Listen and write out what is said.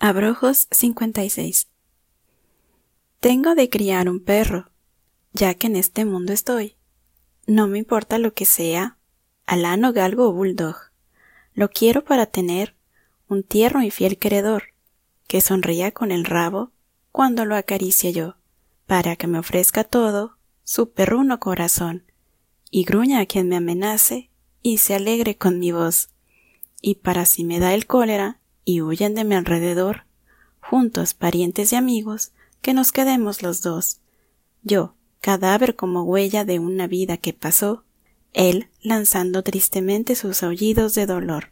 Abrojos 56 Tengo de criar un perro, ya que en este mundo estoy. No me importa lo que sea, alano, galgo o bulldog. Lo quiero para tener un tierno y fiel queredor, que sonría con el rabo cuando lo acaricie yo, para que me ofrezca todo su perruno corazón, y gruña a quien me amenace y se alegre con mi voz, y para si me da el cólera, y huyen de mi alrededor, juntos parientes y amigos, que nos quedemos los dos. Yo, cadáver como huella de una vida que pasó, él lanzando tristemente sus aullidos de dolor.